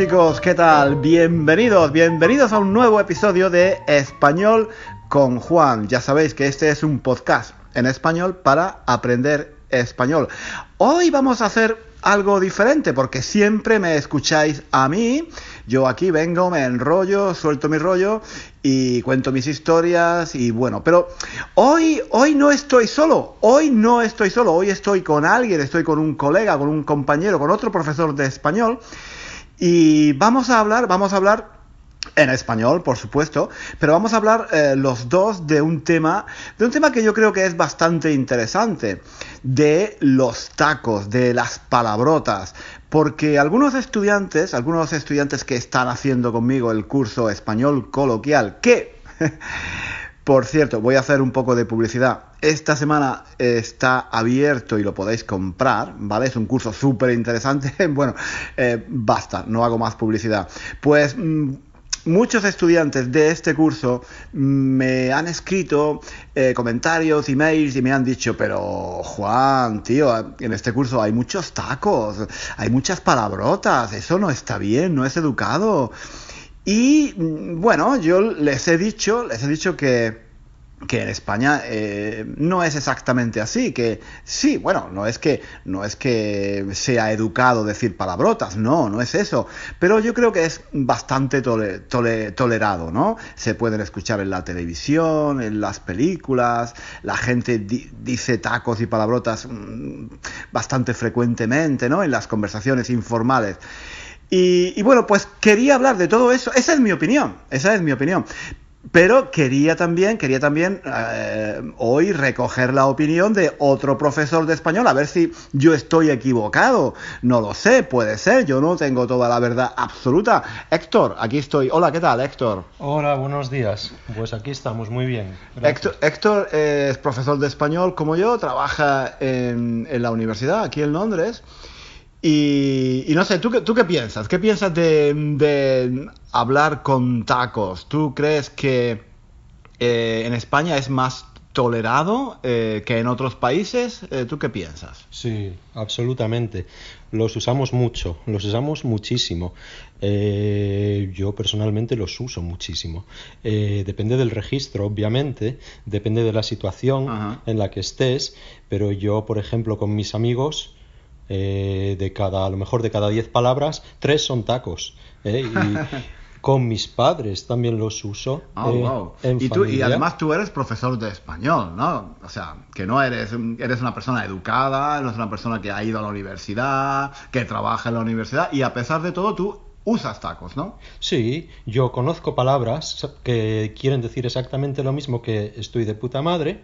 Chicos, ¿qué tal? Bienvenidos, bienvenidos a un nuevo episodio de Español con Juan. Ya sabéis que este es un podcast en español para aprender español. Hoy vamos a hacer algo diferente porque siempre me escucháis a mí. Yo aquí vengo, me enrollo, suelto mi rollo y cuento mis historias y bueno, pero hoy hoy no estoy solo, hoy no estoy solo, hoy estoy con alguien, estoy con un colega, con un compañero, con otro profesor de español y vamos a hablar, vamos a hablar en español, por supuesto, pero vamos a hablar eh, los dos de un tema, de un tema que yo creo que es bastante interesante, de los tacos, de las palabrotas, porque algunos estudiantes, algunos estudiantes que están haciendo conmigo el curso español coloquial, que, por cierto, voy a hacer un poco de publicidad. Esta semana está abierto y lo podéis comprar, ¿vale? Es un curso súper interesante. Bueno, eh, basta, no hago más publicidad. Pues mm, muchos estudiantes de este curso me han escrito eh, comentarios, emails y me han dicho, pero Juan, tío, en este curso hay muchos tacos, hay muchas palabrotas, eso no está bien, no es educado. Y mm, bueno, yo les he dicho, les he dicho que en España eh, no es exactamente así, que sí, bueno, no es que no es que sea educado decir palabrotas, no, no es eso, pero yo creo que es bastante tolerado, ¿no? Se pueden escuchar en la televisión, en las películas, la gente dice tacos y palabrotas mm, bastante frecuentemente, ¿no? En las conversaciones informales. Y, y, bueno, pues quería hablar de todo eso. Esa es mi opinión, esa es mi opinión. Pero quería también, quería también eh, hoy recoger la opinión de otro profesor de español, a ver si yo estoy equivocado. No lo sé, puede ser, yo no tengo toda la verdad absoluta. Héctor, aquí estoy. Hola, ¿qué tal, Héctor? Hola, buenos días. Pues aquí estamos, muy bien. Héctor, Héctor, es profesor de español como yo, trabaja en, en la universidad aquí en Londres. Y, no sé, ¿tú, ¿tú qué piensas? ¿Qué piensas de, hablar con tacos? ¿Tú crees que eh, en España es más tolerado eh, que en otros países? Eh, ¿Tú qué piensas? Sí, absolutamente. Los usamos mucho, los usamos muchísimo. yo personalmente los uso muchísimo. depende del registro, obviamente, depende de la situación en la que estés, pero yo, por ejemplo, con mis amigos, eh, de cada, a lo mejor de cada diez palabras, tres son tacos. ¿eh? Y con mis padres también los uso. Oh, eh, y, tú, y además tú eres profesor de español, ¿no? O sea, que no eres, eres una persona educada, no eres una persona que ha ido a la universidad, que trabaja en la universidad, y a pesar de todo tú usas tacos, ¿no? Sí, yo conozco palabras que quieren decir exactamente lo mismo que estoy de puta madre,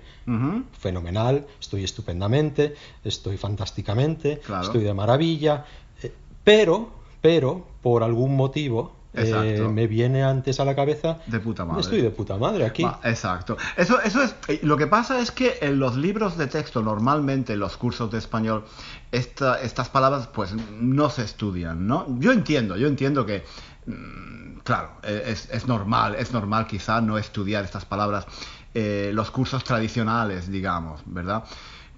fenomenal, estoy estupendamente, estoy fantásticamente, estoy de maravilla, eh, pero, pero, por algún motivo, eh, me viene antes a la cabeza. De puta madre. Estoy de puta madre aquí. exacto. Eso, eso es. Eh, lo que pasa es que en los libros de texto, normalmente en los cursos de español, esta, estas palabras pues no se estudian, ¿no? Yo entiendo, yo entiendo que. Mm, claro, e, es, es normal, es normal quizá no estudiar estas palabras eh, los cursos tradicionales, digamos, ¿verdad?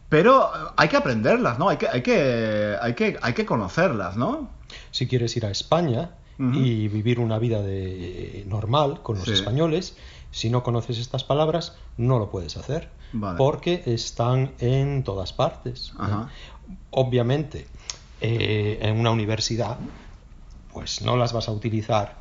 Pero hay que aprenderlas, ¿no? Hay que, hay que, hay que, hay que conocerlas, ¿no? Si quieres ir a España, y vivir una vida de, normal con los españoles, si no conoces estas palabras, no lo puedes hacer. Porque están en todas partes. Obviamente, eh, en una universidad, pues no las vas a utilizar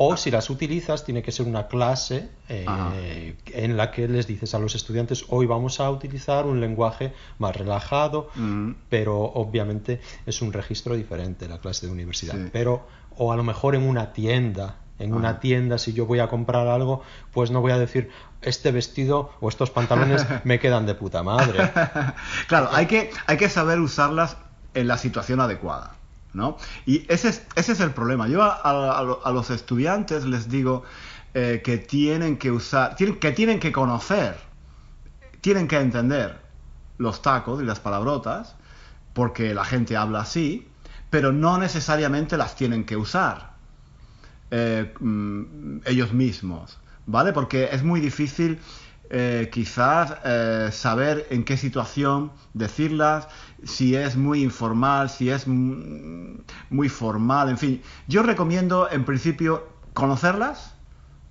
o si las utilizas, tiene que ser una clase eh, en la que les dices a los estudiantes, hoy vamos a utilizar un lenguaje más relajado, mm. pero obviamente es un registro diferente la clase de universidad. Pero, o a lo mejor en una tienda, en una tienda, si yo voy a comprar algo, pues no voy a decir, este vestido o estos pantalones me quedan de puta madre. claro, hay que, hay que saber usarlas en la situación adecuada. ¿no? Y ese es, ese es el problema. Yo a, los estudiantes les digo eh, que tienen que usar, tienen, que tienen que conocer, tienen que entender los tacos y las palabrotas, porque la gente habla así, pero no necesariamente las tienen que usar eh, mm, ellos mismos, ¿vale? Porque es muy difícil eh, quizás eh, saber en qué situación decirlas, si es muy informal, si es muy formal, en fin. Yo recomiendo en principio conocerlas,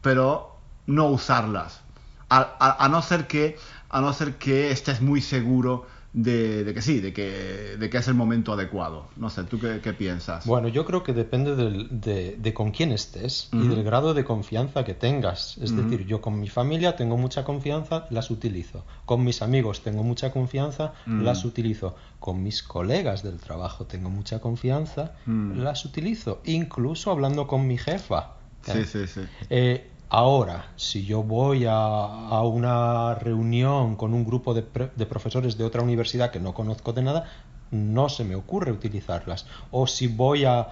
pero no usarlas, a no ser que a no ser que estés muy seguro de, que sí, de que, de que es el momento adecuado. No sé, ¿tú qué, piensas? Bueno, yo creo que depende de, con quién estés y del grado de confianza que tengas. Es decir, yo con mi familia tengo mucha confianza, las utilizo. Con mis amigos tengo mucha confianza, las utilizo. Con mis colegas del trabajo tengo mucha confianza, las utilizo. Incluso hablando con mi jefa. Sí, sí, sí. Eh, Ahora, si yo voy a, una reunión con un grupo de, profesores de otra universidad que no conozco de nada, no se me ocurre utilizarlas. O si voy a,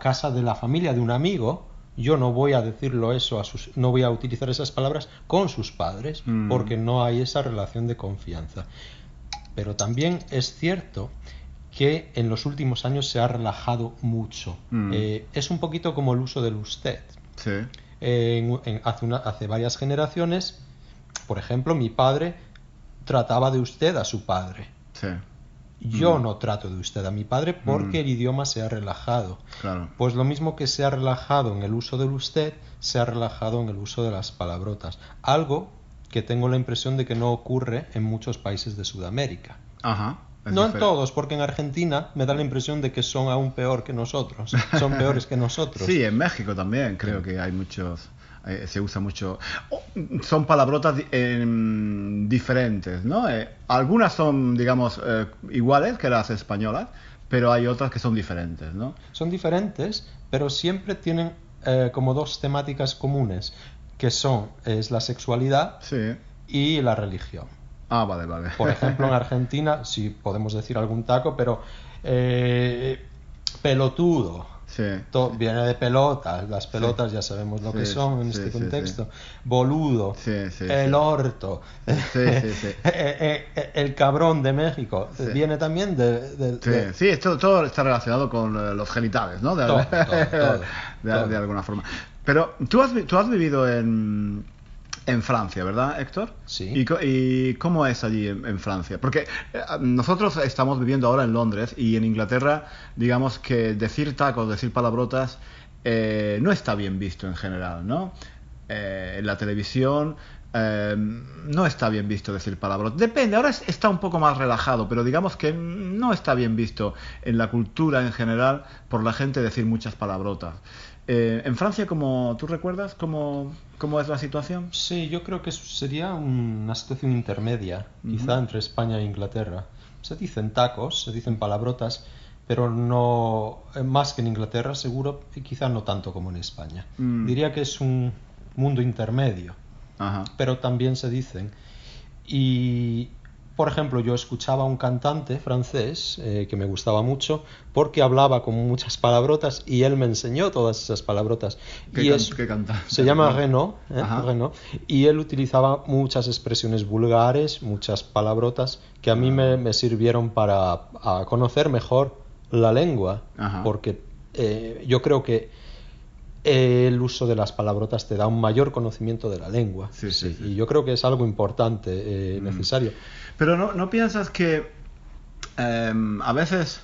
casa de la familia de un amigo, yo no voy a decirlo eso a sus, no voy a utilizar esas palabras con sus padres, mm. porque no hay esa relación de confianza. Pero también es cierto que en los últimos años se ha relajado mucho. Mm. Eh, es un poquito como el uso del usted. Sí hace, hace varias generaciones, por ejemplo, mi padre trataba de usted a su padre. Yo mm. no trato de usted a mi padre porque mm. el idioma se ha relajado. Pues lo mismo que se ha relajado en el uso del usted, se ha relajado en el uso de las palabrotas. Algo que tengo la impresión de que no ocurre en muchos países de Sudamérica. Ajá. No en todos, porque en Argentina me da la impresión de que son aún peor que nosotros. Son peores que nosotros. Sí, en México también creo que hay muchos. Eh, se usa mucho. Oh, son palabrotas diferentes, ¿no? Eh, algunas son, digamos, eh, iguales que las españolas, pero hay otras que son diferentes, ¿no? Son diferentes, pero siempre tienen como dos temáticas comunes, que son es la sexualidad y la religión. Ah, vale, vale. Por ejemplo, en Argentina, si podemos decir algún taco, pero eh, pelotudo. Sí, Viene de pelotas, las pelotas ya sabemos lo que son en este contexto. Boludo, el orto, eh, eh, el cabrón de México, viene también de... Sí, esto todo está relacionado con los genitales, ¿no? De, de alguna forma. Pero tú has, tú has vivido en, en Francia, ¿verdad, Héctor? Sí. ¿Y, cómo es allí en, Francia? Porque eh, nosotros estamos viviendo ahora en Londres y en Inglaterra, digamos que decir tacos, decir palabrotas, eh, no está bien visto en general, ¿no? Eh, en la televisión no está bien visto decir palabrotas. Depende, ahora está un poco más relajado, pero digamos que no está bien visto en la cultura en general por la gente decir muchas palabrotas. Eh, en Francia, como tú recuerdas, ¿cómo, ¿cómo, es la situación? Sí, yo creo que sería una situación intermedia, quizá entre España e Inglaterra. Se dicen tacos, se dicen palabrotas, pero no eh, más que en Inglaterra, seguro, y quizá no tanto como en España. Mm. Diría que es un mundo intermedio, pero también se dicen. Y por ejemplo, yo escuchaba a un cantante francés eh, que me gustaba mucho porque hablaba con muchas palabrotas y él me enseñó todas esas palabrotas. ¿Qué, y Se llama Renaud, ¿eh? Y él utilizaba muchas expresiones vulgares, muchas palabrotas que a mí me, sirvieron para conocer mejor la lengua, porque eh, yo creo que el uso de las palabrotas te da un mayor conocimiento de la lengua. Sí, sí, Y yo creo que es algo importante, mm. necesario. Pero no, no piensas que em, a veces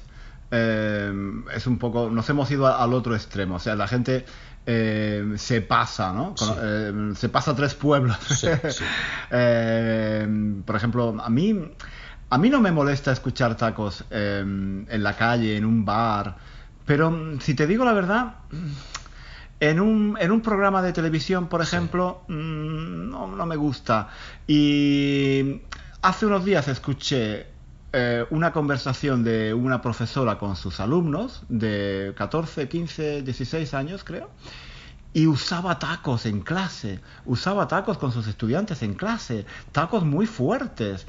em, es un poco, nos hemos ido al otro extremo, o sea, la gente em, se pasa, ¿no? se pasa a tres pueblos. por ejemplo, a mí, a mí no me molesta escuchar tacos en la calle, en un bar, pero si te digo la verdad... En un, en un programa de televisión, por ejemplo, mm, no, no, me gusta. Y Hace unos días escuché eh, una conversación de una profesora con sus alumnos de 14, 15, 16 años, creo, y usaba tacos en clase, usaba tacos con sus estudiantes en clase, tacos muy fuertes.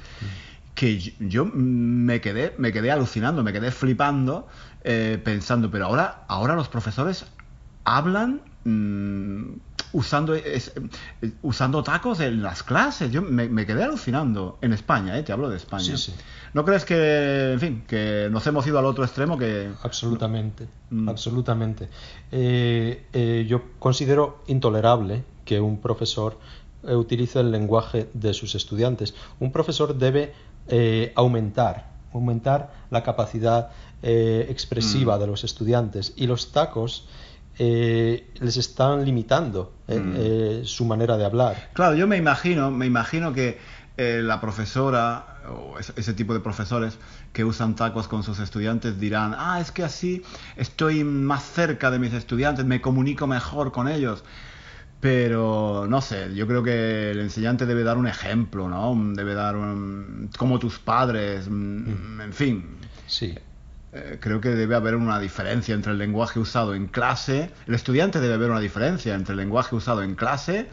Que yo me quedé, me quedé alucinando, me quedé flipando, eh, pensando, pero ahora, ahora los profesores hablan mm, usando, es, usando tacos en las clases. Yo me, quedé alucinando en España, ¿eh? te hablo de España. ¿No crees que, en fin, que nos hemos ido al otro extremo? que Absolutamente, mm. absolutamente. Eh, eh, yo considero intolerable que un profesor eh, utilice el lenguaje de sus estudiantes. Un profesor debe eh, aumentar, aumentar la capacidad eh, expresiva mm. de los estudiantes y los tacos les están limitando mm. su manera de hablar. Claro, yo me imagino, me imagino que la profesora o ese, tipo de profesores que usan tacos con sus estudiantes dirán, ah, es que así estoy más cerca de mis estudiantes, me comunico mejor con ellos. Pero no sé, yo creo que el enseñante debe dar un ejemplo, ¿no? Debe dar un, como tus padres, mm, mm. en fin. Sí. Eh, creo que debe haber una diferencia entre el lenguaje usado en clase. El estudiante debe haber una diferencia entre el lenguaje usado en clase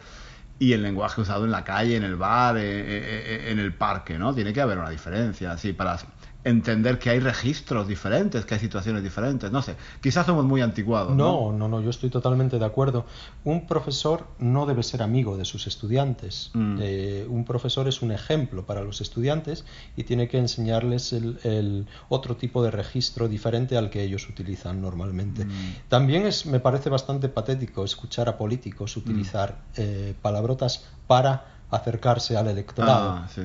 y el lenguaje usado en la calle, en el bar, eh, eh, en el parque, ¿no? Tiene que haber una diferencia, sí, para entender que hay registros diferentes, que hay situaciones diferentes. No sé, quizás somos muy anticuados. No, no, no, yo estoy totalmente de acuerdo. Un profesor no debe ser amigo de sus estudiantes. Mm. Eh, un profesor es un ejemplo para los estudiantes y tiene que enseñarles el, otro tipo de registro diferente al que ellos utilizan normalmente. Mm. También es, me parece bastante patético escuchar a políticos utilizar mm. eh, palabrotas para acercarse al electorado. Ah, sí.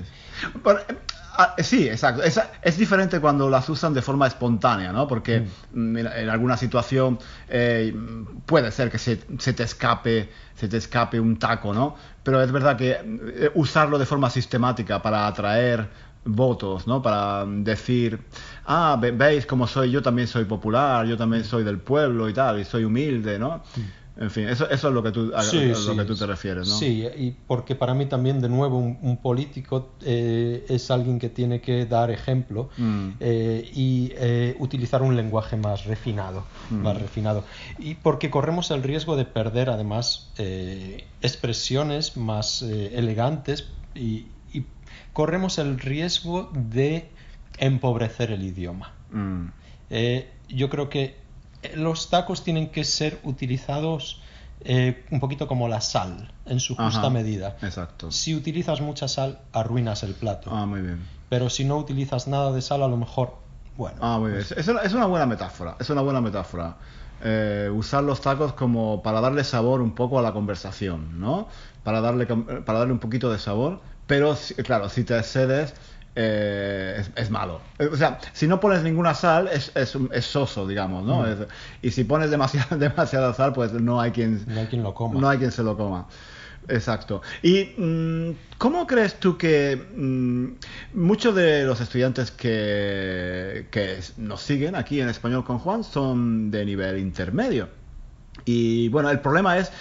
Ah, sí, exacto. Es, diferente cuando las usan de forma espontánea, ¿no? Porque mm. en, alguna situación eh, puede ser que se, te escape, se te escape un taco, ¿no? Pero es verdad que eh, usarlo de forma sistemática para atraer votos, ¿no? Para decir, ah, veis cómo soy, yo también soy popular, yo también soy del pueblo y tal, y soy humilde, ¿no? Mm. En fin, eso, eso es lo que tú, a, lo que tú te refieres, ¿no? Sí, y porque para mí también, de nuevo, un, político eh, es alguien que tiene que dar ejemplo mm. eh, y eh, utilizar un lenguaje más refinado, mm. más refinado. Y porque corremos el riesgo de perder, además, expresiones más elegantes y, corremos el riesgo de empobrecer el idioma. Mm. yo creo que los tacos tienen que ser utilizados eh, un poquito como la sal, en su justa medida. Exacto. Si utilizas mucha sal, arruinas el plato. Ah, muy bien. Pero si no utilizas nada de sal, a lo mejor, bueno. Ah, muy bien. Pues es, una, buena metáfora. Es una buena metáfora. Eh, usar los tacos como para darle sabor un poco a la conversación, ¿no? Para darle, para darle un poquito de sabor. Pero, claro, si te excedes eh, es, malo. Eh, o sea, si no pones ninguna sal, es, es, soso, digamos, ¿no? Mm. y si pones demasiada, demasiada sal, pues no hay quien, no hay quien lo coma. No hay quien se lo coma. Exacto. ¿Y mm, cómo crees tú que mm, muchos de los estudiantes que, que nos siguen aquí en Español con Juan son de nivel intermedio? Y bueno, el problema es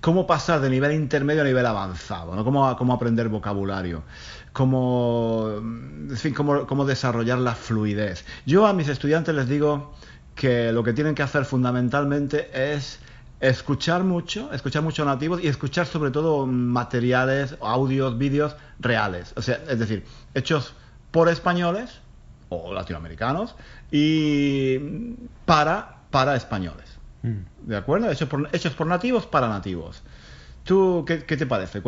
cómo pasar de nivel intermedio a nivel avanzado, ¿no? Cómo, cómo aprender vocabulario cómo, en fin, cómo, desarrollar la fluidez. Yo a mis estudiantes les digo que lo que tienen que hacer fundamentalmente es escuchar mucho, escuchar mucho nativos y escuchar sobre todo materiales, audios, vídeos reales. O sea, es decir, hechos por españoles o latinoamericanos y para, para españoles. Mm. ¿De acuerdo? Hechos por, hechos por nativos para nativos. ¿Tú qué, te parece?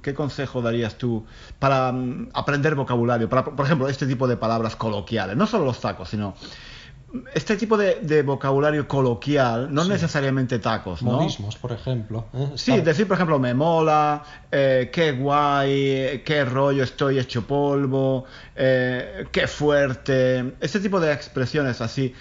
¿Qué consejo darías tú para mm, aprender vocabulario? Para, por ejemplo, este tipo de palabras coloquiales, no solo los tacos, sino este tipo de, vocabulario coloquial, no necesariamente tacos, ¿no? Modismos, por ejemplo. ¿eh? Sí, decir, por ejemplo, me mola, eh, qué guay, qué rollo, estoy hecho polvo, eh, qué fuerte. Este tipo de expresiones así,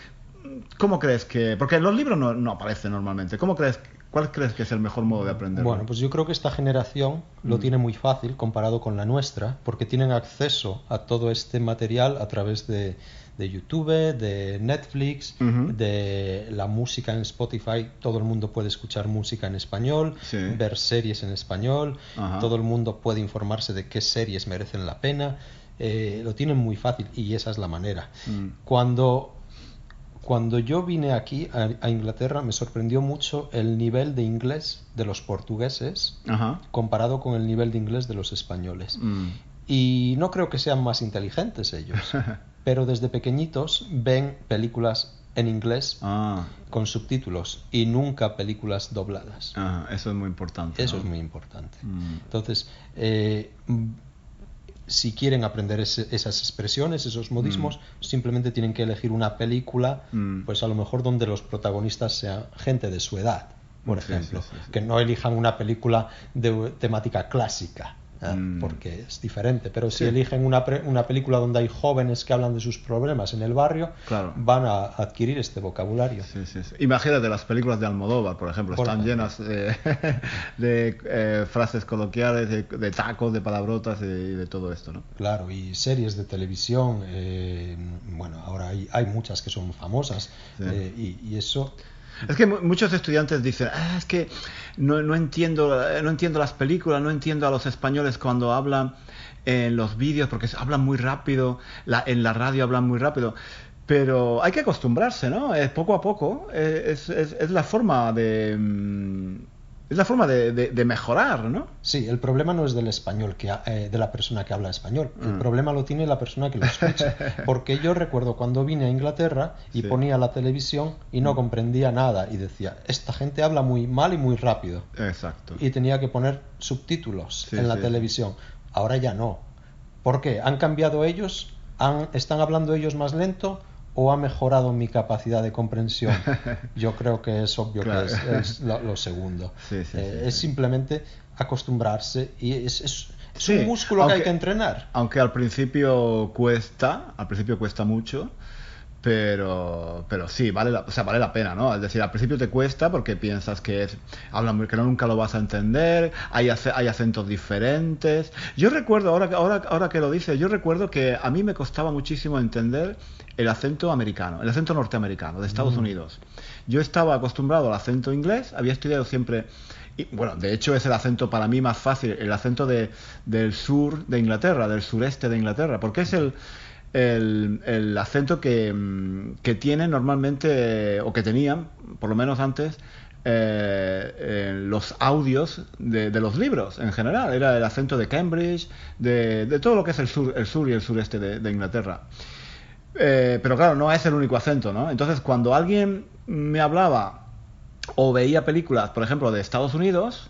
¿cómo crees que...? Porque en los libros no, no aparece normalmente. ¿Cómo crees ¿Cuál crees que es el mejor modo de aprender? Bueno, pues yo creo que esta generación lo mm. tiene muy fácil comparado con la nuestra, porque tienen acceso a todo este material a través de, YouTube, de Netflix, de la música en Spotify. Todo el mundo puede escuchar música en español, ver series en español, todo el mundo puede informarse de qué series merecen la pena. Eh, lo tienen muy fácil y esa es la manera. Mm. Cuando cuando yo vine aquí a, Inglaterra me sorprendió mucho el nivel de inglés de los portugueses comparado con el nivel de inglés de los españoles. Mm. Y no creo que sean más inteligentes ellos, pero desde pequeñitos ven películas en inglés ah. con subtítulos y nunca películas dobladas. eso es muy importante. Eso es muy importante. Mm. Entonces, eh, si quieren aprender esas expresiones, esos modismos, mm. simplemente tienen que elegir una película, mm. pues a lo mejor donde los protagonistas sean gente de su edad. por ejemplo, que no elijan una película de temática clásica. ¿Eh? Mm. porque es diferente. Pero si eligen una, una, película donde hay jóvenes que hablan de sus problemas en el barrio, van a adquirir este vocabulario. Imagínate las películas de Almodóvar, por ejemplo, están llenas de, eh, frases coloquiales, de, tacos, de palabrotas y de, todo esto. ¿no? Claro, y series de televisión, eh, bueno, ahora hay, hay, muchas que son famosas y eso es que muchos estudiantes dicen, ah, es que no, no, entiendo, no entiendo las películas, no entiendo a los españoles cuando hablan en los vídeos, porque hablan muy rápido, en la radio hablan muy rápido. Pero hay que acostumbrarse, ¿no? Es poco a poco, es, es, es la forma de... Mm, es la forma de, mejorar, ¿no? Sí, el problema no es del español, que, eh, de la persona que habla español. El mm. problema lo tiene la persona que lo escucha. Porque yo recuerdo cuando vine a Inglaterra y ponía la televisión y no mm. comprendía nada y decía, esta gente habla muy mal y muy rápido. Exacto. Y tenía que poner subtítulos en la televisión. Ahora ya no. ¿Por qué? ¿Han cambiado ellos? ¿Han, ¿Están hablando ellos más lento? O ha mejorado mi capacidad de comprensión? Yo creo que es obvio que es, lo, segundo. Eh, es simplemente acostumbrarse y es, es, un músculo que hay que entrenar. Aunque al principio cuesta, al principio cuesta mucho, pero pero sí vale la, o sea, vale la pena no es decir al principio te cuesta porque piensas que es hablan que no nunca lo vas a entender hay hay acentos diferentes. Yo recuerdo ahora ahora ahora que lo dices yo recuerdo que a mí me costaba muchísimo entender el acento americano el acento norteamericano de Estados mm. Unidos. Yo estaba acostumbrado al acento inglés había estudiado siempre y, bueno, de hecho es el acento para mí más fácil, el acento de, del sur de Inglaterra, del sureste de Inglaterra, porque es el, el, acento que, mm, que tienen normalmente, o que tenían, por lo menos antes, eh, los audios de, los libros en general. Era el acento de Cambridge, de, de todo lo que es el sur, el sur y el sureste de, Inglaterra. Eh, pero claro, no es el único acento, ¿no? Entonces, cuando alguien me hablaba o veía películas, por ejemplo, de Estados Unidos,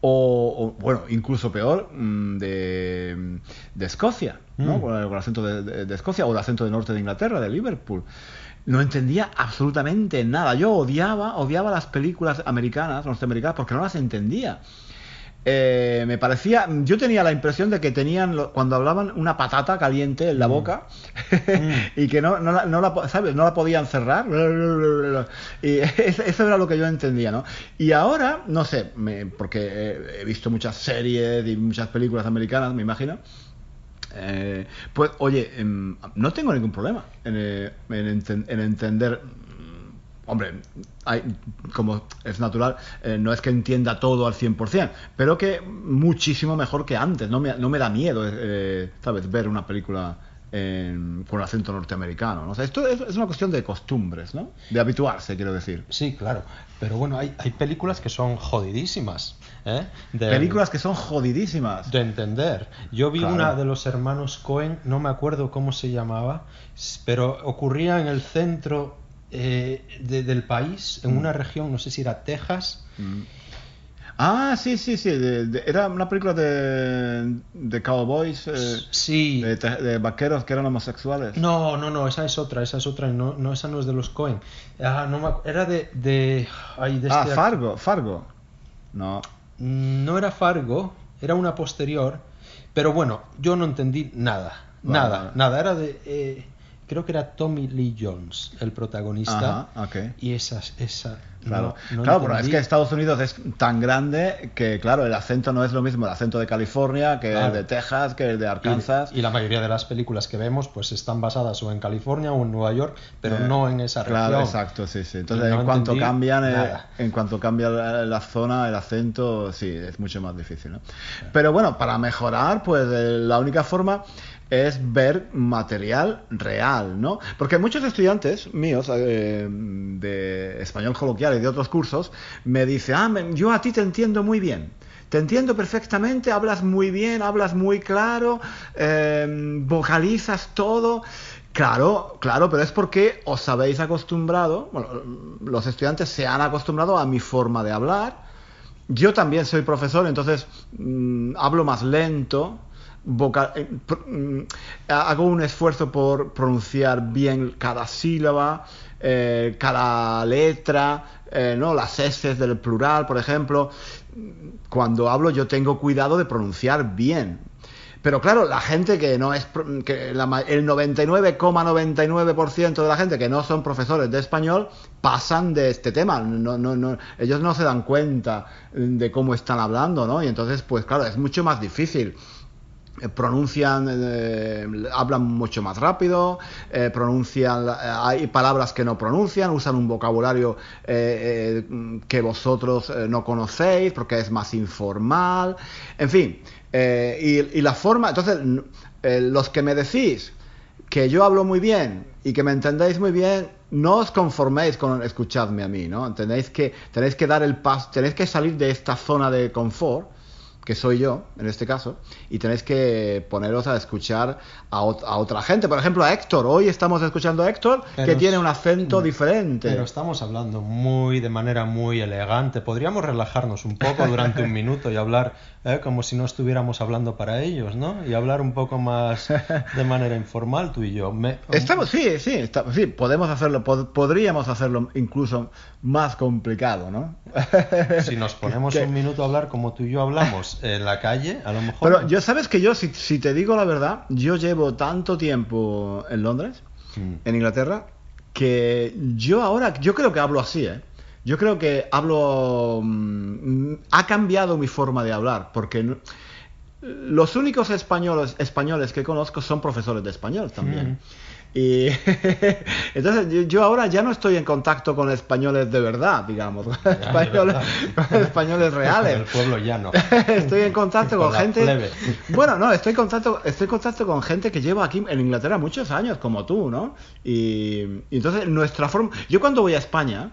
o, bueno, incluso peor, mm, de, de Escocia, ¿no? Mm. Con, el, acento de, Escocia o el acento de norte de Inglaterra, de Liverpool. No entendía absolutamente nada. Yo odiaba, odiaba las películas americanas, norteamericanas, porque no las entendía. Eh, me parecía, yo tenía la impresión de que tenían, cuando hablaban, una patata caliente en la mm. boca mm. y que no, no, la, no, la, ¿sabes? no la podían cerrar. Y eso era lo que yo entendía, ¿no? Y ahora, no sé, porque he visto muchas series y muchas películas americanas, me imagino. Eh, pues, oye, em, no tengo ningún problema en, eh, en entender hombre, hay, como es natural, eh, no es que entienda todo al 100%, pero que muchísimo mejor que antes. No me, no me da miedo, eh, ¿sabes?, ver una película con acento norteamericano. ¿no? esto es, una cuestión de costumbres, ¿no? De habituarse, quiero decir. Sí, claro. Pero bueno, hay, hay películas que son jodidísimas. ¿eh? películas que son jodidísimas. De entender. Yo vi una de los hermanos Cohen, no me acuerdo cómo se llamaba, pero ocurría en el centro eh, del país, en mm. una región, no sé si era Texas. Mm. Ah, sí, sí, sí. era una película de, de cowboys. Eh, sí. De, vaqueros que eran homosexuales. No, no, no, esa es otra, esa es otra. No, no esa no es de los Cohen. Ah, no era de. de, ah, este Fargo, Fargo. No. No era Fargo, era una posterior. Pero bueno, yo no entendí nada. nada, nada. Era de. Eh, creo que era Tommy Lee Jones el protagonista. Y esa esa claro. claro pero es que Estados Unidos es tan grande que claro el acento no es lo mismo el acento de California que el de Texas que el de Arkansas. Y, la mayoría de las películas que vemos pues están basadas o en California o en Nueva York pero eh, no en esa región. claro exacto sí sí. Entonces en cuanto cambian eh, en cuanto cambia la, zona el acento sí es mucho más difícil ¿no? pero bueno para mejorar pues eh, la única forma es ver material real, ¿no? Porque muchos estudiantes míos eh, de español coloquial y de otros cursos me dicen, ah, yo a ti te entiendo muy bien. Te entiendo perfectamente, hablas muy bien, hablas muy claro, em, vocalizas todo. Claro, claro, pero es porque os habéis acostumbrado, bueno, los estudiantes se han acostumbrado a mi forma de hablar. Yo también soy profesor, entonces mm, hablo más lento, eh, mm, hago un esfuerzo por pronunciar bien cada sílaba, eh, cada letra, eh, ¿no? las S del plural, por ejemplo. Cuando hablo yo tengo cuidado de pronunciar bien. Pero claro, la gente que no es, que el 99,99% de la gente que no son profesores de español pasan de este tema. No, no, no, ellos no se dan cuenta de cómo están hablando, ¿no? Y entonces, pues claro, es mucho más difícil. Eh, pronuncian, eh, hablan mucho más rápido, eh, pronuncian, hay palabras que no pronuncian, usan un vocabulario que vosotros no conocéis porque es más informal, en fin, y, la forma, entonces, los que me decís que yo hablo muy bien y que me entendéis muy bien, no os conforméis con escucharme a mí, ¿no? Tenéis que, tenéis que dar el paso, tenéis que salir de esta zona de confort que soy yo, en este caso, y tenéis que poneros a escuchar a, otra gente. Por ejemplo, a Héctor. Hoy estamos escuchando a Héctor, que tiene un acento diferente. Pero estamos hablando muy de manera muy elegante. Podríamos relajarnos un poco durante un minuto y hablar ¿eh? como si no estuviéramos hablando para ellos, ¿no? Y hablar un poco más de manera informal tú y yo. Estamos, sí, sí, sí, podemos hacerlo, podríamos hacerlo incluso más complicado, ¿no? si nos ponemos un minuto a hablar como tú y yo hablamos en la calle, a lo mejor... Pero yo sabes que yo, si, si te digo la verdad, yo llevo tanto tiempo en Londres, mm. en Inglaterra, que yo ahora, yo creo que hablo así, ¿eh? Yo creo que hablo... Mm, ha cambiado mi forma de hablar, porque los únicos españoles, españoles que conozco son profesores de español también. Mm. Y entonces yo ahora ya no estoy en contacto con españoles de verdad, digamos, españoles, españoles reales. El pueblo llano. estoy en contacto con, gente. Bueno, no, estoy en contacto, estoy en contacto con gente que lleva aquí en Inglaterra muchos años, como tú, ¿no? Y, y entonces nuestra forma. Yo cuando voy a España,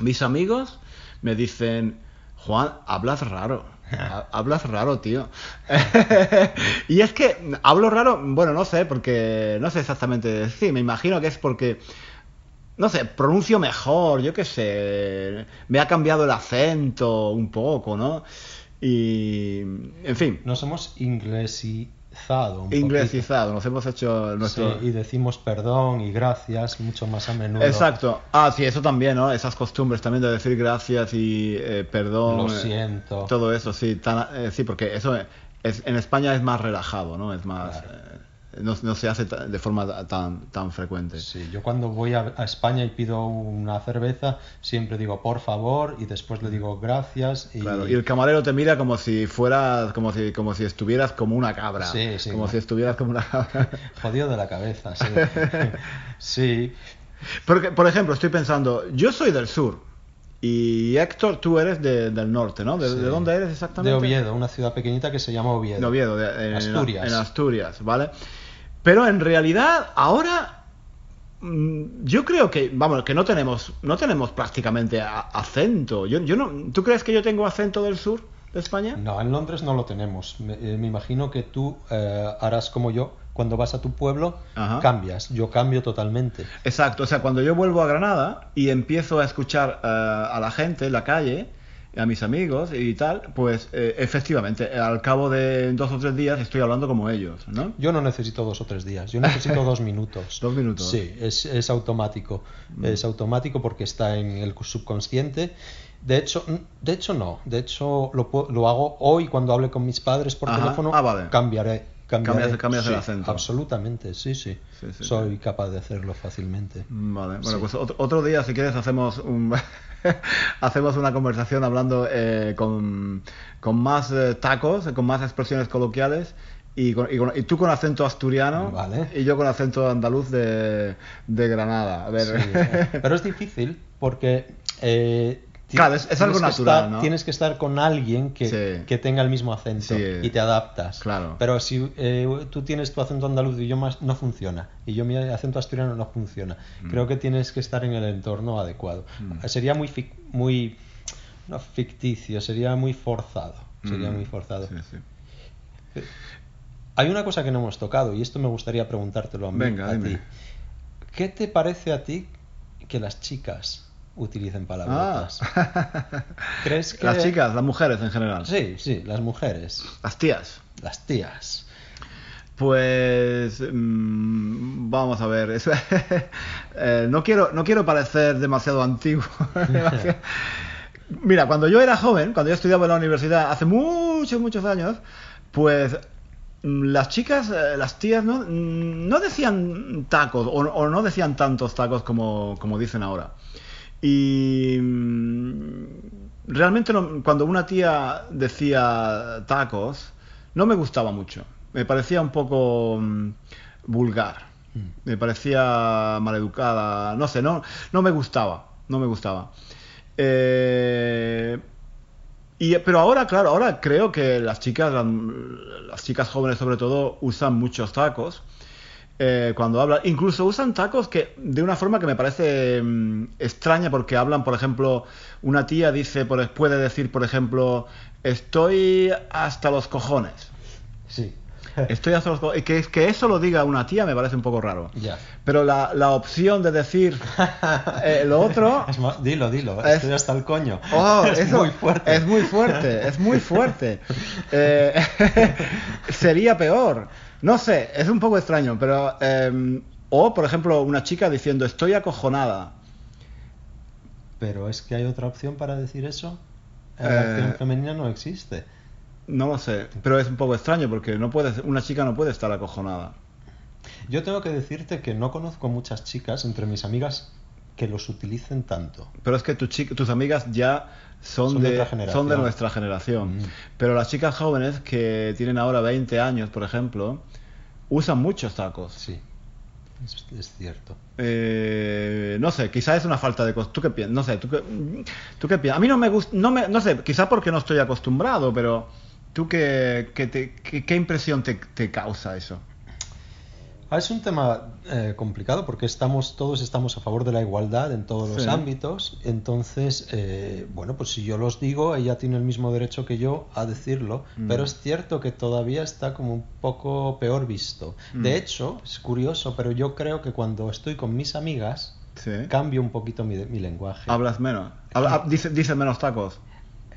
mis amigos me dicen, Juan, hablas raro. Hablas raro, tío. y es que hablo raro, bueno, no sé, porque no sé exactamente decir, me imagino que es porque, no sé, pronuncio mejor, yo qué sé, me ha cambiado el acento un poco, ¿no? Y, en fin. No somos ingleses y Inglesizado, nos hemos hecho nuestro... y decimos perdón y gracias mucho más a menudo. Exacto. Ah, sí, eso también, ¿no? Esas costumbres también de decir gracias y eh, perdón. Lo siento. todo eso, sí. Eh, sí, porque eso es, en España es más relajado, ¿no? Es más... Eh, no, se hace de forma tan, tan frecuente. Sí, yo cuando voy a, España y pido una cerveza, siempre digo por favor y después le digo gracias. Y, y el camarero te mira como si fueras, como si, como si estuvieras como una cabra. Sí, sí. Como si estuvieras como una cabra. Jodido de la cabeza, sí. sí. Porque, por ejemplo, estoy pensando, yo soy del sur. Y Héctor, tú eres del norte, ¿no? ¿De, dónde eres exactamente? De Oviedo, una ciudad pequeñita que se llama Oviedo. De Oviedo, en, Asturias. En Asturias, ¿vale? Pero en realidad, ahora mm, yo creo que, vamos, que no tenemos, no tenemos prácticamente acento. Yo, yo no, ¿Tú crees que yo tengo acento del sur de España? No, en Londres no lo tenemos. Me, eh, imagino que tú eh, harás como yo. Cuando vas a tu pueblo, cambias. Yo cambio totalmente. Exacto. O sea, cuando yo vuelvo a Granada y empiezo a escuchar eh, a la gente en la calle, a mis amigos y tal, pues eh, efectivamente, al cabo de dos o tres días estoy hablando como ellos, ¿no? Yo no necesito dos o tres días, yo necesito dos minutos. dos minutos. Sí, es, es automático. Mm. Es automático porque está en el subconsciente. De hecho, de hecho no. De hecho, lo, lo hago hoy cuando hable con mis padres por teléfono. Ah, cambiaré Cambias, el acento. Absolutamente, sí, sí. Soy capaz de hacerlo fácilmente. Vale, bueno, pues otro, día, si quieres, hacemos un hacemos una conversación hablando eh, con, con, más eh, tacos, con más expresiones coloquiales. Y, y, tú con acento asturiano y yo con acento andaluz de, de Granada. A ver. Pero es difícil porque eh, Claro, es, algo natural, ¿no? Tienes que estar con alguien que, que tenga el mismo acento y te adaptas. Claro. Pero si eh, tú tienes tu acento andaluz y yo más, no funciona. Y yo mi acento asturiano no funciona. Mm. Creo que tienes que estar en el entorno adecuado. Mm. Sería muy, muy no ficticio, sería muy forzado. Sería mm. muy forzado. Eh, hay una cosa que no hemos tocado y esto me gustaría preguntártelo a, mí, a ti. ¿Qué te parece a ti que las chicas utilicen palabras. Ah. ¿Crees que... Las chicas, las mujeres en general. Sí, sí, las mujeres. Las tías. Las tías. Pues mm, vamos a ver. Eh, no quiero no quiero parecer demasiado antiguo. Mira, cuando yo era joven, cuando yo estudiaba en la universidad hace muchos muchos años, pues mm, las chicas, eh, las tías, no, mm, no decían tacos o, no decían tantos tacos como, como dicen ahora. Y realmente cuando una tía decía tacos, no me gustaba mucho me parecía un poco mm, vulgar. Mm. Me parecía maleducada. No sé, no, no me gustaba. No me gustaba. Eh, y, pero ahora, claro, ahora creo que las chicas, las, chicas jóvenes sobre todo, usan muchos tacos. Eh, cuando hablan, incluso usan tacos que de una forma que me parece mm, extraña porque hablan, por ejemplo, una tía dice, puede decir, por ejemplo, estoy hasta los cojones. Sí. Estoy hasta los que, que eso lo diga una tía me parece un poco raro. Pero la, la, opción de decir eh, lo otro. dilo, dilo. estoy hasta el coño. Oh, es muy fuerte. Es muy fuerte, es muy fuerte. Eh, sería peor. No sé, es un poco extraño, pero. Em, o, por ejemplo, una chica diciendo estoy acojonada. Pero es que hay otra opción para decir eso. La acción eh, femenina no existe. No lo sé, pero es un poco extraño porque no puede, una chica no puede estar acojonada. Yo tengo que decirte que no conozco muchas chicas entre mis amigas que los utilicen tanto. Pero es que tus amigas ya son, de, son de nuestra generación. Mm. Pero las chicas jóvenes que tienen ahora 20 años, por ejemplo, usan muchos tacos. Sí, es, cierto. Eh, no sé, quizás es una falta de ¿Tú qué piensas? No sé, ¿tú qué, ¿tú qué piensas? A mí no me gusta, no, me, no sé, quizás porque no estoy acostumbrado, pero ¿Tú qué, qué, impresión te, causa eso? Ah, es un tema eh, complicado porque estamos todos estamos a favor de la igualdad en todos los ámbitos. Entonces, eh, bueno, pues si yo los digo, ella tiene el mismo derecho que yo a decirlo. Mm. Pero es cierto que todavía está como un poco peor visto. Mm. De hecho, es curioso, pero yo creo que cuando estoy con mis amigas, cambio un poquito mi, mi lenguaje. Hablas menos. Habla, dice menos tacos.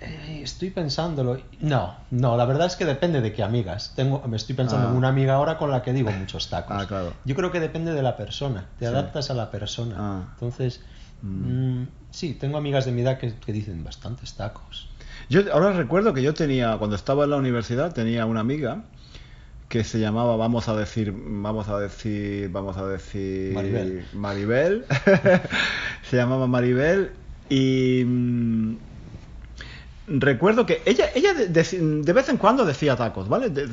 Eh, estoy pensándolo. No, no, la verdad es que depende de qué amigas. Tengo, me estoy pensando en ah. una amiga ahora con la que digo muchos tacos. Ah, claro. Yo creo que depende de la persona, te adaptas a la persona. Ah. Entonces, mm. Mm, sí, tengo amigas de mi edad que, dicen bastantes tacos. Yo ahora recuerdo que yo tenía, cuando estaba en la universidad, tenía una amiga que se llamaba, vamos a decir, vamos a decir, vamos a decir... Maribel. Maribel. se llamaba Maribel y mm, recuerdo que ella, ella de, vez en cuando decía tacos, ¿vale? De,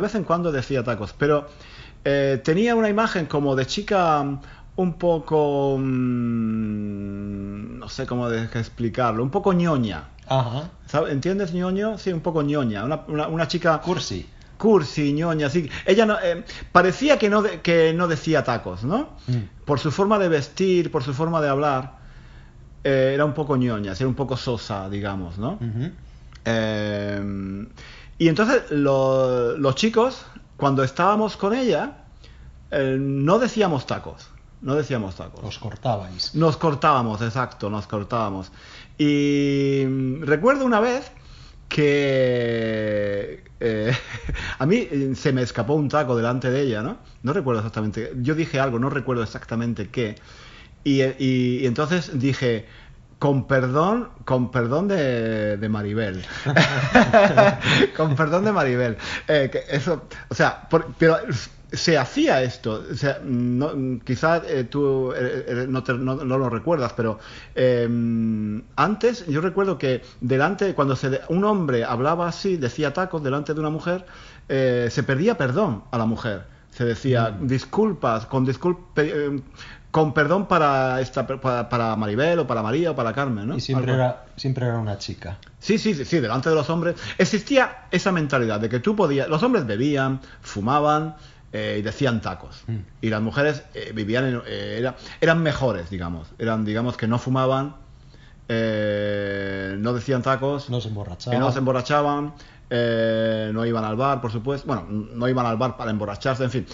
vez en cuando decía tacos, pero eh, tenía una imagen como de chica un poco... Mm, no sé cómo explicarlo, un poco ñoña. Ajá. ¿Entiendes ñoño? Sí, un poco ñoña. Una, una, chica... Cursi. Cursi, ñoña, sí. Ella no, eh, parecía que no, que no decía tacos, ¿no? Mm. Por su forma de vestir, por su forma de hablar. Eh, era un poco ñoña, era un poco sosa, digamos, ¿no? Eh, y entonces los chicos, cuando estábamos con ella, eh, no decíamos tacos. No decíamos tacos. Os cortabais. Nos cortábamos, exacto, nos cortábamos. Y recuerdo una vez que a mí se me escapó un taco delante de ella, ¿no? No recuerdo exactamente. Yo dije algo, no recuerdo exactamente qué. Y, entonces dije, con perdón, con perdón de, Maribel. con perdón de Maribel. Eh, que eso, o sea, pero se hacía esto. O sea, no, quizás eh, tú eh, no, lo recuerdas, pero antes yo recuerdo que delante, cuando se, un hombre hablaba así, decía tacos delante de una mujer, se perdía perdón a la mujer. Se decía mm. disculpas, con disculpe, con perdón para, esta, para, Maribel o para María o para Carmen, ¿no? Y siempre era, siempre era una chica. Sí, sí, sí, delante de los hombres. Existía esa mentalidad de que tú podías... Los hombres bebían, fumaban eh, y decían tacos. Mm. Y las mujeres eh, vivían en, eh, eran mejores, digamos. Eran, digamos, que no fumaban, no decían tacos. No se emborrachaban. No se emborrachaban. no iban al bar, por supuesto. Bueno, no iban al bar para emborracharse, en fin.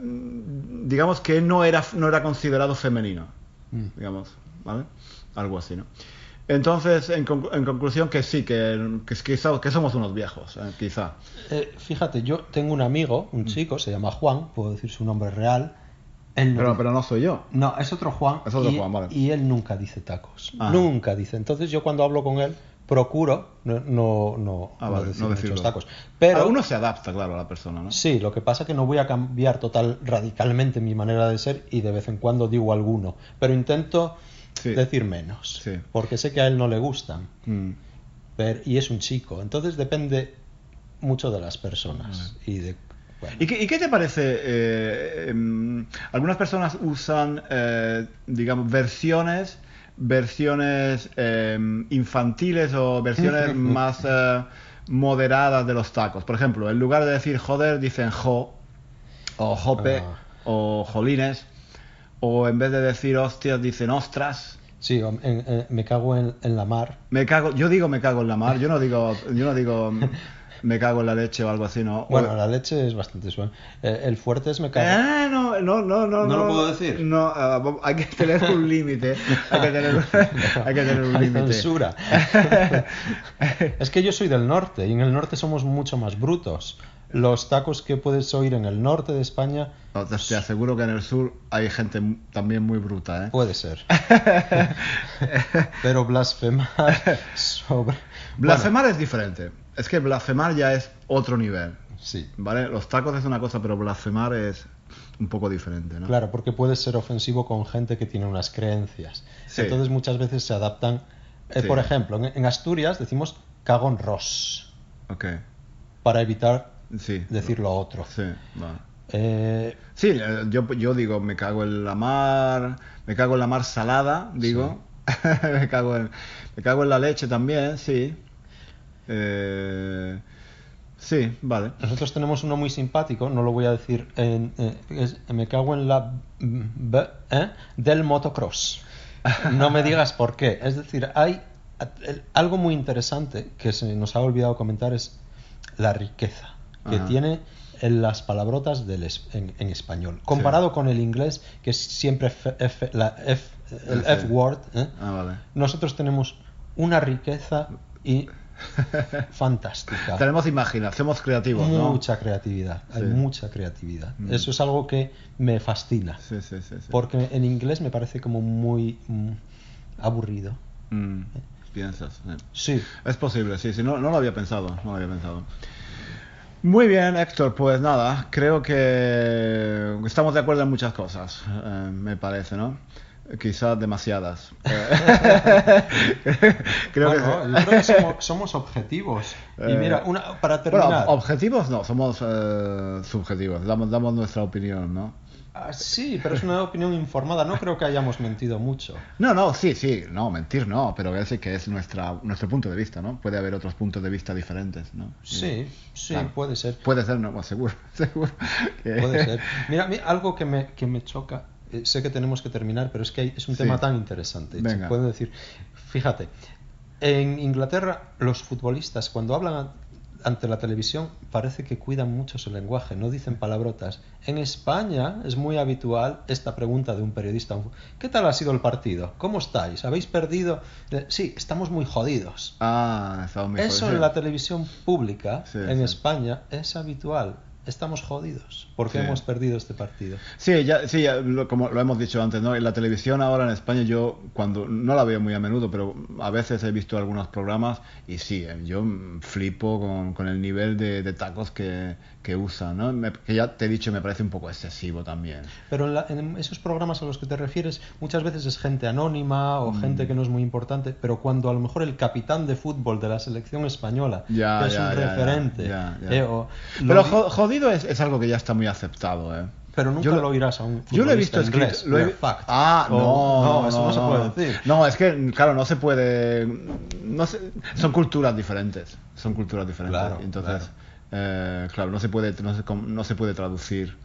Digamos que no era, no era considerado femenino, mm. digamos, ¿vale? Algo así, ¿no? Entonces, en, conclusión, que sí, que, que, que, somos unos viejos, eh, quizá. Eh, fíjate, yo tengo un amigo, un mm. chico, se llama Juan, puedo decir su nombre real. pero, pero no soy yo. No, es otro Juan. Es otro y, Juan, vale. Y él nunca dice tacos. Ah. Nunca dice. Entonces yo cuando hablo con él, procuro no, no, no, ah, decir muchos tacos. Pero uno se adapta, claro, a la persona, ¿no? Sí, lo que pasa es que no voy a cambiar total, radicalmente mi manera de ser y de vez en cuando digo alguno. Pero intento decir menos, porque sé que a él no le gustan. Mm. y es un chico, entonces depende mucho de las personas y de ¿Y, qué, te parece? Eh, em, algunas personas usan, eh, digamos, versiones, versiones em, infantiles o versiones más eh, moderadas de los tacos. Por ejemplo, en lugar de decir joder, dicen jo, o jope, ah. o jolines. O en vez de decir hostias, dicen ostras. Sí, me cago en, la mar. Me cago, yo digo me cago en la mar, yo no digo, yo no digo me cago en la leche o algo así, ¿no? Bueno, la leche es bastante suave. Eh, el fuerte es me cago. Ah, no, no, no, no. ¿No lo puedo decir? No, ah, hay que tener un límite. Hay que tener, hay que tener un límite. censura. es que yo soy del norte y en el norte somos mucho más brutos los tacos que puedes oír en el norte de España. te aseguro que en el sur hay gente también muy bruta, ¿eh? Puede ser. Pero blasfemar sobre. Blasfemar es diferente. Es que blasfemar ya es otro nivel. Sí. ¿Vale? Los tacos es una cosa, pero blasfemar es un poco diferente, ¿no? Claro, porque puede ser ofensivo con gente que tiene unas creencias. Entonces muchas veces se adaptan. Eh, por ejemplo, en, Asturias decimos cagón ros. Ok. Para evitar sí, decir lo otro. Sí, eh, sí, eh, yo, yo digo, me cago en la mar, me cago en la mar salada, digo. me, cago en, me cago en la leche también, sí. Eh, sí, vale. Nosotros tenemos uno muy simpático, no lo voy a decir, en, me cago en la B, del motocross. No me digas por qué. Es decir, hay algo muy interesante que se nos ha olvidado comentar es la riqueza que tiene en las palabrotas del en, español. Comparado con el inglés, que es siempre la F, el F word, ¿eh? ah, nosotros tenemos una riqueza y fantástica. Tenemos imaginación, somos creativos, Mucha creatividad, hay mucha creatividad. Mm. Eso es algo que me fascina. porque en inglés me parece como muy mm, aburrido. Mm. ¿Piensas? Sí. Es posible, sí, sí, no, no lo había pensado, no lo había pensado. Muy bien, Héctor, pues nada, creo que estamos de acuerdo en muchas cosas, eh, me parece, ¿no? Quizás demasiadas. creo, que... yo creo que somos, objetivos. Y eh, mira, una, para terminar. Bueno, objetivos no, somos eh, subjetivos, damos, damos nuestra opinión, ¿no? Ah, sí, pero es una opinión informada. No creo que hayamos mentido mucho. No, no, sí, sí, no, mentir no, pero es que es nuestra, nuestro punto de vista, ¿no? Puede haber otros puntos de vista diferentes, ¿no? Sí, sí, puede ser. Puede ser, no, seguro, seguro. Puede ser. Mira, algo que me, que me choca, sé que tenemos que terminar, pero es que es un tema tan interesante. Venga. Se decir, fíjate, en Inglaterra los futbolistas cuando hablan ante la televisión parece que cuidan mucho su lenguaje, no dicen palabrotas. En España es muy habitual esta pregunta de un periodista. ¿Qué tal ha sido el partido? ¿Cómo estáis? ¿Habéis perdido? Eh, sí, estamos muy jodidos. Ah, estamos muy Eso en la televisión pública en España es habitual estamos jodidos porque hemos perdido este partido. Sí, ya, sí como lo hemos dicho antes, ¿no? En la televisión ahora en España yo cuando no la veo muy a menudo, pero a veces he visto algunos programas y sí, eh, yo flipo con, con el nivel de, de tacos que, que usan, ¿no? que ya te he dicho me parece un poco excesivo también. Pero en, esos programas a los que te refieres muchas veces es gente anónima o mm. gente que no es muy importante, pero cuando a lo mejor el capitán de fútbol de la selección española ya, es un referente, eh, pero jodido es, algo que ya está muy aceptado, ¿eh? Pero nunca lo oirás a un Yo lo he visto inglés, Lo he... Ah, no, no, eso no, se puede decir. No, es que, claro, no se puede... No son culturas diferentes. Son culturas diferentes. Claro, entonces, claro. Eh, claro, no se puede, no se, no se puede traducir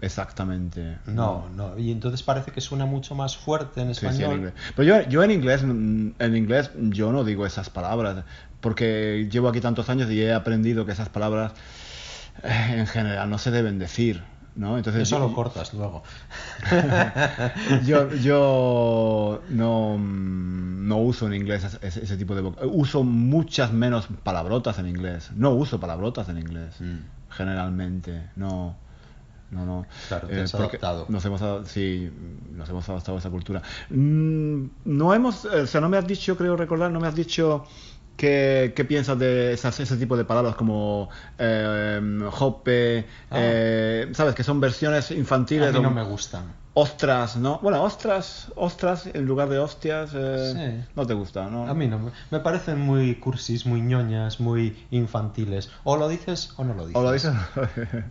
exactamente. No, no, y entonces parece que suena mucho más fuerte en español. Pero yo, yo en inglés, en inglés yo no digo esas palabras, porque llevo aquí tantos años y he aprendido que esas palabras en general no se deben decir. ¿No? Entonces, Eso lo cortas luego. yo, yo no, no uso en inglés ese, tipo de... Uso muchas menos palabrotas en inglés. No uso palabrotas en inglés, mm. generalmente. No... No, no. Claro, te has eh, adaptado. Nos hemos, sí, nos hemos adaptado a esa cultura. Mm, no hemos, eh, o sea, no me has dicho, creo recordar, no me has dicho ¿Qué, ¿Qué, piensas de ese tipo de palabras como eh, hoppe? Ah. Eh, ¿Sabes? Que son versiones infantiles. A mí no me gustan ostras, ¿no? Bueno, ostras, ostras en lugar de hostias, eh, no te gusta, ¿no? A mí no, me parecen muy cursis, muy ñoñas, muy infantiles. O lo dices o no lo dices. O lo dices.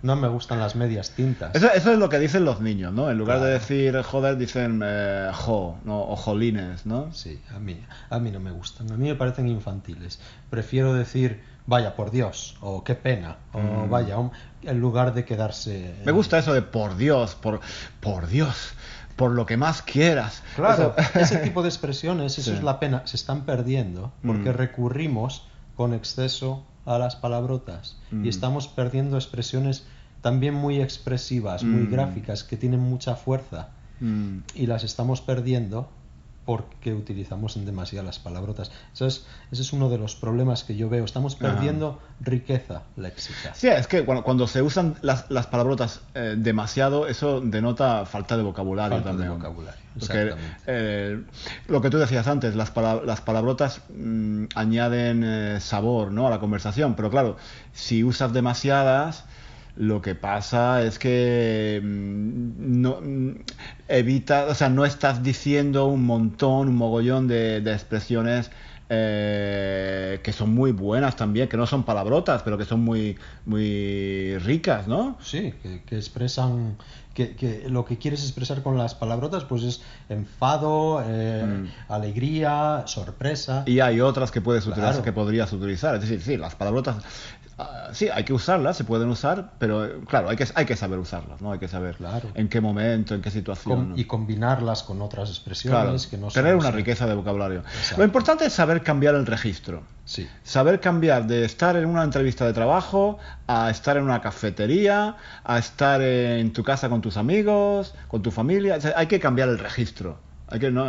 no me gustan las medias tintas. Eso, eso, es lo que dicen los niños, ¿no? En lugar de decir joder, dicen eh, jo, ¿no? O jolines, ¿no? Sí, a mí, a mí no me gustan. A mí me parecen infantiles. Prefiero decir vaya por Dios, o qué pena, o mm. vaya, en lugar de quedarse... Me gusta eso de por Dios, por, por Dios, por lo que más quieras. Claro, ese tipo de expresiones, eso es la pena, se están perdiendo porque mm. recurrimos con exceso a las palabrotas y mm. estamos perdiendo expresiones también muy expresivas, muy gráficas, que tienen mucha fuerza y las estamos perdiendo porque utilizamos en demasiadas las palabrotas. Eso es, ese es uno de los problemas que yo veo. Estamos perdiendo riqueza léxica. Sí, es que cuando, se usan las, las palabrotas eh, demasiado, eso denota falta de vocabulario falta también. de vocabulario, eh, lo que tú decías antes, las, las palabrotas mm, añaden eh, sabor ¿no? a la conversación, pero claro, si usas demasiadas lo que pasa es que mm, no mm, evita, o sea, no estás diciendo un montón, un mogollón de, expresiones eh, que son muy buenas también, que no son palabrotas, pero que son muy, muy ricas, ¿no? Sí, que, expresan, que, lo que quieres expresar con las palabrotas, pues es enfado, eh, mm. alegría, sorpresa. Y hay otras que puedes utilizar, que podrías utilizar. Es decir, sí, las palabrotas Ah, sí, hay que usarlas, se pueden usar, pero claro, hay que, hay que saber usarlas, ¿no? Hay que saber en qué momento, en qué situación. y combinarlas con otras expresiones que no Tener una riqueza de vocabulario. Lo importante es saber cambiar el registro. Sí. Saber cambiar de estar en una entrevista de trabajo a estar en una cafetería, a estar en tu casa con tus amigos, con tu familia. hay que cambiar el registro. Hay que no,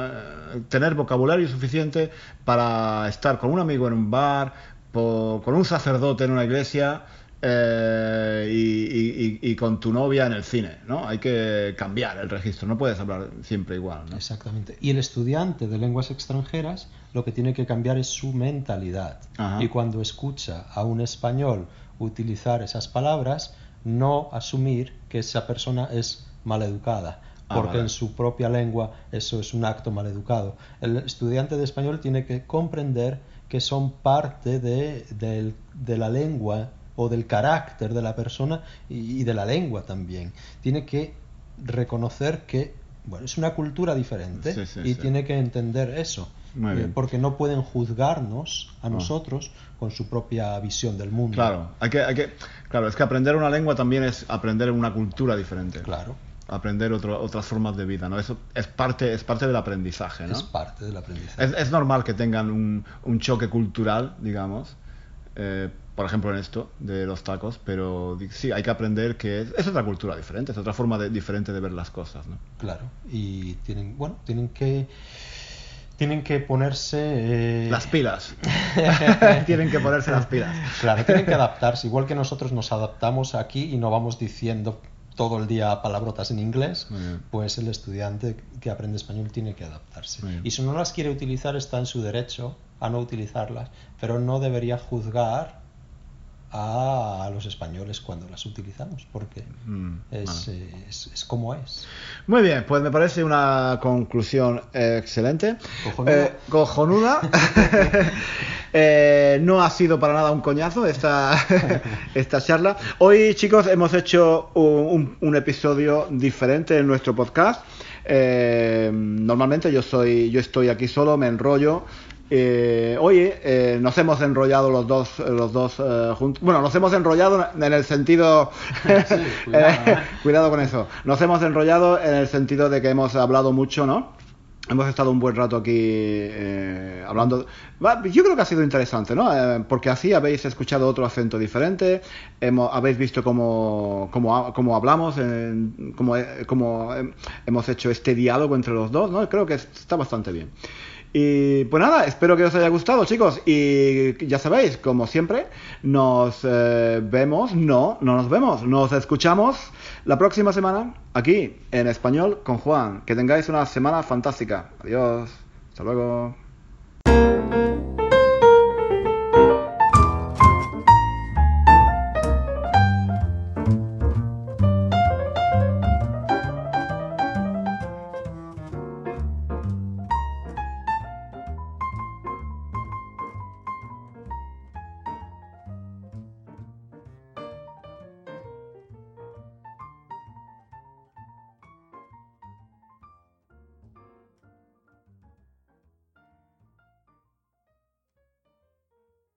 tener vocabulario suficiente para estar con un amigo en un bar, con un sacerdote en una iglesia eh, y, con tu novia en el cine, ¿no? Hay que cambiar el registro, no puedes hablar siempre igual, ¿no? Exactamente. Y el estudiante de lenguas extranjeras lo que tiene que cambiar es su mentalidad. Y cuando escucha a un español utilizar esas palabras, no asumir que esa persona es maleducada, ah, porque en su propia lengua eso es un acto maleducado. El estudiante de español tiene que comprender que son parte de, la lengua o del carácter de la persona y, de la lengua también. Tiene que reconocer que bueno, es una cultura diferente y tiene que entender eso. Eh, porque no pueden juzgarnos a ah. nosotros con su propia visión del mundo. Claro, hay que, hay que, claro, es que aprender una lengua también es aprender una cultura diferente. Claro aprender otras formas de vida, ¿no? Eso es parte, es parte del aprendizaje, ¿no? Es parte del aprendizaje. Es, normal que tengan un, un choque cultural, digamos, eh, por ejemplo en esto de los tacos, pero sí, hay que aprender que es, otra cultura diferente, es otra forma de, diferente de ver las cosas, ¿no? Claro, y tienen, bueno, tienen que tienen que ponerse eh, las pilas tienen que ponerse las pilas claro tienen que adaptarse igual que nosotros nos adaptamos aquí y no vamos diciendo todo el día palabrotas en inglés, pues el estudiante que aprende español tiene que adaptarse. Y si no las quiere utilizar, está en su derecho a no utilizarlas, pero no debería juzgar a los españoles cuando las utilizamos, porque mm, es, es, como es. Muy bien, pues me parece una conclusión excelente. Cojonuda. Eh, eh, no ha sido para nada un coñazo esta, esta charla. Hoy, chicos, hemos hecho un, un episodio diferente en nuestro podcast. Eh, normalmente yo soy, yo estoy aquí solo, me enrollo, eh, oye, eh, nos hemos enrollado los dos, los dos eh, juntos. Bueno, nos hemos enrollado en el sentido. cuidado, con eso. Nos hemos enrollado en el sentido de que hemos hablado mucho, ¿no? Hemos estado un buen rato aquí eh, hablando. Yo creo que ha sido interesante, ¿no? Eh, porque así habéis escuchado otro acento diferente, hemos, habéis visto cómo, cómo, cómo hablamos, cómo, cómo, hemos hecho este diálogo entre los dos, ¿no? Creo que está bastante bien. Y pues nada, espero que os haya gustado, chicos. Y ya sabéis, como siempre, nos eh, vemos, no, no nos vemos, nos escuchamos la próxima semana aquí en español con Juan. Que tengáis una semana fantástica. Adiós. Hasta luego.